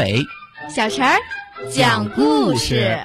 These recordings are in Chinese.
阿伟，小陈儿讲故事。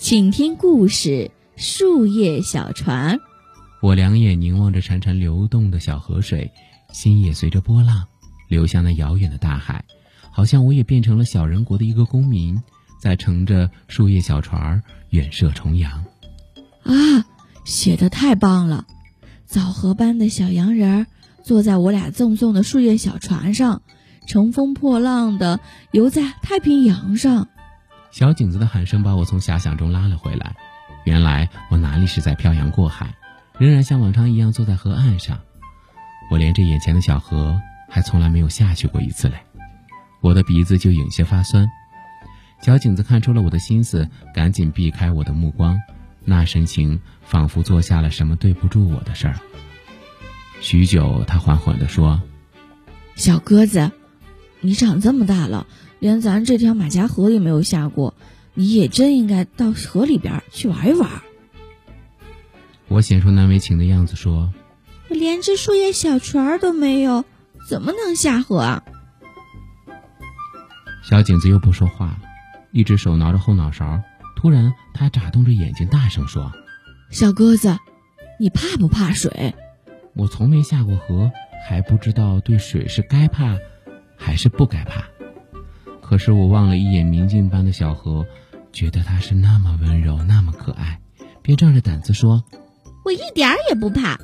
请听故事：树叶小船。我两眼凝望着潺潺流动的小河水，心也随着波浪流向那遥远的大海，好像我也变成了小人国的一个公民，在乘着树叶小船远涉重洋。啊，写的太棒了！枣核般的小洋人儿坐在我俩赠送的树叶小船上，乘风破浪的游在太平洋上。小景子的喊声把我从遐想中拉了回来。原来我哪里是在漂洋过海，仍然像往常一样坐在河岸上。我连着眼前的小河，还从来没有下去过一次嘞。我的鼻子就有些发酸。小景子看出了我的心思，赶紧避开我的目光，那神情仿佛做下了什么对不住我的事儿。许久，他缓缓地说：“小鸽子，你长这么大了。”连咱这条马家河也没有下过，你也真应该到河里边去玩一玩。我显出难为情的样子说：“我连只树叶小船都没有，怎么能下河啊？”小景子又不说话了，一只手挠着后脑勺。突然，他眨动着眼睛，大声说：“小鸽子，你怕不怕水？”我从没下过河，还不知道对水是该怕还是不该怕。可是我望了一眼明镜般的小河，觉得它是那么温柔，那么可爱，便壮着胆子说：“我一点儿也不怕。”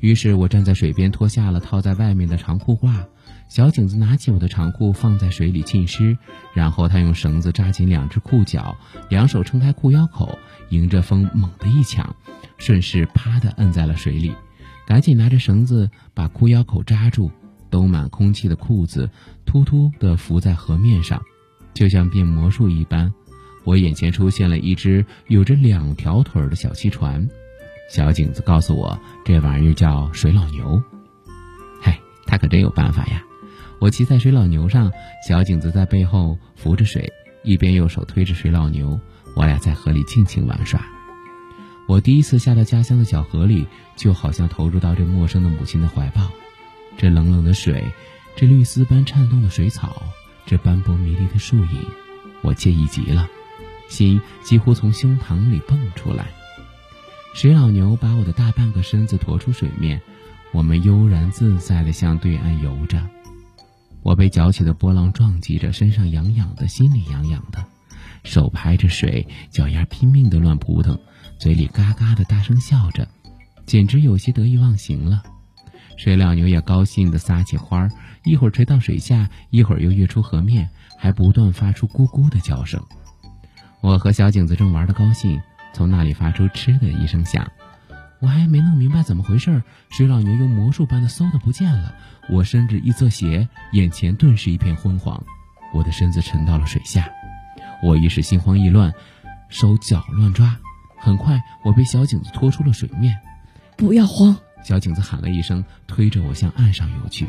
于是我站在水边，脱下了套在外面的长裤褂。小景子拿起我的长裤，放在水里浸湿，然后他用绳子扎紧两只裤脚，两手撑开裤腰口，迎着风猛地一抢，顺势啪的摁在了水里，赶紧拿着绳子把裤腰口扎住。兜满空气的裤子突突地浮在河面上，就像变魔术一般。我眼前出现了一只有着两条腿的小汽船。小景子告诉我，这玩意儿叫水老牛。嗨，他可真有办法呀！我骑在水老牛上，小景子在背后扶着水，一边用手推着水老牛，我俩在河里尽情玩耍。我第一次下到家乡的小河里，就好像投入到这陌生的母亲的怀抱。这冷冷的水，这绿丝般颤动的水草，这斑驳迷离的树影，我惬意极了，心几乎从胸膛里蹦出来。水老牛把我的大半个身子驮出水面，我们悠然自在地向对岸游着。我被搅起的波浪撞击着，身上痒痒的，心里痒痒的，手拍着水，脚丫拼命地乱扑腾，嘴里嘎嘎地大声笑着，简直有些得意忘形了。水老牛也高兴地撒起欢儿，一会儿垂到水下，一会儿又跃出河面，还不断发出咕咕的叫声。我和小景子正玩得高兴，从那里发出嗤的一声响。我还没弄明白怎么回事，水老牛用魔术般的嗖的不见了。我伸着一侧斜，眼前顿时一片昏黄，我的身子沉到了水下。我一时心慌意乱，手脚乱抓，很快我被小井子拖出了水面。不要慌。小井子喊了一声，推着我向岸上游去。